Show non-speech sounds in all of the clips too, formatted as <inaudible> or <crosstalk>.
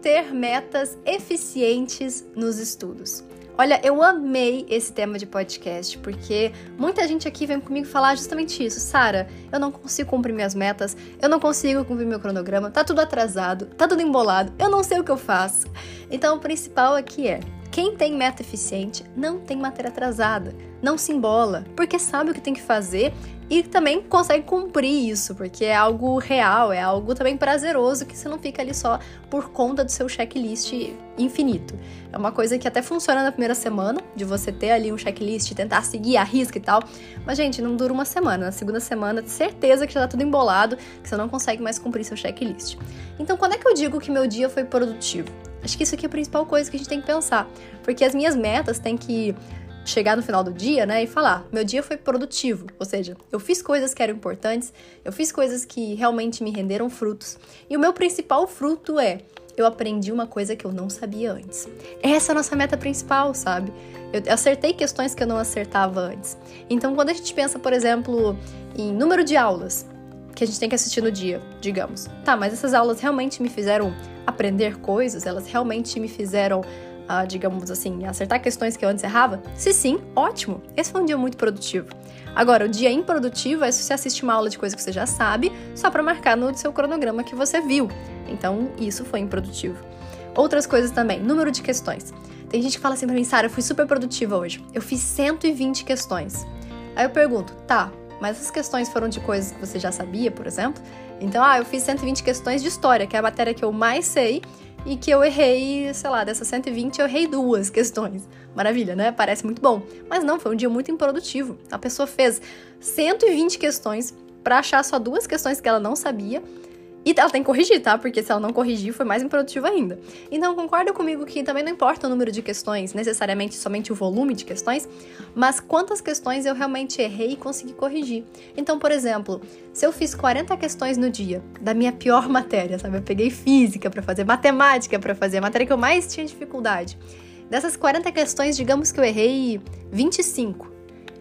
ter metas eficientes nos estudos. Olha, eu amei esse tema de podcast, porque muita gente aqui vem comigo falar justamente isso. Sara, eu não consigo cumprir minhas metas, eu não consigo cumprir meu cronograma, tá tudo atrasado, tá tudo embolado, eu não sei o que eu faço. Então, o principal aqui é: quem tem meta eficiente não tem matéria atrasada, não se embola, porque sabe o que tem que fazer e também consegue cumprir isso, porque é algo real, é algo também prazeroso que você não fica ali só por conta do seu checklist infinito. É uma coisa que até funciona na primeira semana, de você ter ali um checklist, tentar seguir a risca e tal, mas gente, não dura uma semana. Na segunda semana, certeza que já tá tudo embolado, que você não consegue mais cumprir seu checklist. Então, quando é que eu digo que meu dia foi produtivo? Acho que isso aqui é a principal coisa que a gente tem que pensar, porque as minhas metas têm que chegar no final do dia, né, e falar: meu dia foi produtivo, ou seja, eu fiz coisas que eram importantes, eu fiz coisas que realmente me renderam frutos. E o meu principal fruto é eu aprendi uma coisa que eu não sabia antes. Essa é a nossa meta principal, sabe? Eu acertei questões que eu não acertava antes. Então, quando a gente pensa, por exemplo, em número de aulas que a gente tem que assistir no dia, digamos, tá, mas essas aulas realmente me fizeram aprender coisas? Elas realmente me fizeram a, digamos assim, acertar questões que eu antes errava? Se sim, ótimo! Esse foi um dia muito produtivo. Agora, o dia improdutivo é se você assiste uma aula de coisa que você já sabe, só para marcar no seu cronograma que você viu. Então, isso foi improdutivo. Outras coisas também, número de questões. Tem gente que fala assim pra mim, Sara, eu fui super produtiva hoje. Eu fiz 120 questões. Aí eu pergunto, tá, mas essas questões foram de coisas que você já sabia, por exemplo? Então, ah, eu fiz 120 questões de história, que é a matéria que eu mais sei, e que eu errei, sei lá, dessas 120 eu errei duas <laughs> questões. Maravilha, né? Parece muito bom. Mas não, foi um dia muito improdutivo. A pessoa fez 120 questões para achar só duas questões que ela não sabia e ela tem que corrigir, tá? Porque se ela não corrigir, foi mais improdutivo ainda. Então, concorda comigo que também não importa o número de questões, necessariamente somente o volume de questões, mas quantas questões eu realmente errei e consegui corrigir. Então, por exemplo, se eu fiz 40 questões no dia da minha pior matéria, sabe? Eu peguei física para fazer, matemática para fazer, a matéria que eu mais tinha dificuldade. Dessas 40 questões, digamos que eu errei 25.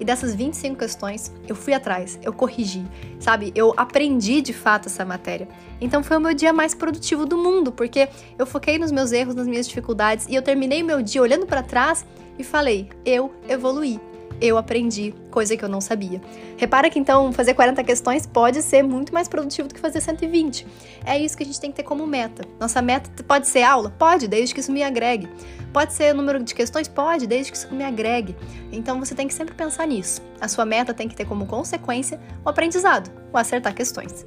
E dessas 25 questões, eu fui atrás, eu corrigi, sabe? Eu aprendi de fato essa matéria. Então foi o meu dia mais produtivo do mundo, porque eu foquei nos meus erros, nas minhas dificuldades e eu terminei meu dia olhando para trás e falei: eu evoluí eu aprendi coisa que eu não sabia. Repara que então fazer 40 questões pode ser muito mais produtivo do que fazer 120. É isso que a gente tem que ter como meta. Nossa meta pode ser aula? Pode, desde que isso me agregue. Pode ser número de questões? Pode, desde que isso me agregue. Então você tem que sempre pensar nisso. A sua meta tem que ter como consequência o aprendizado, o acertar questões.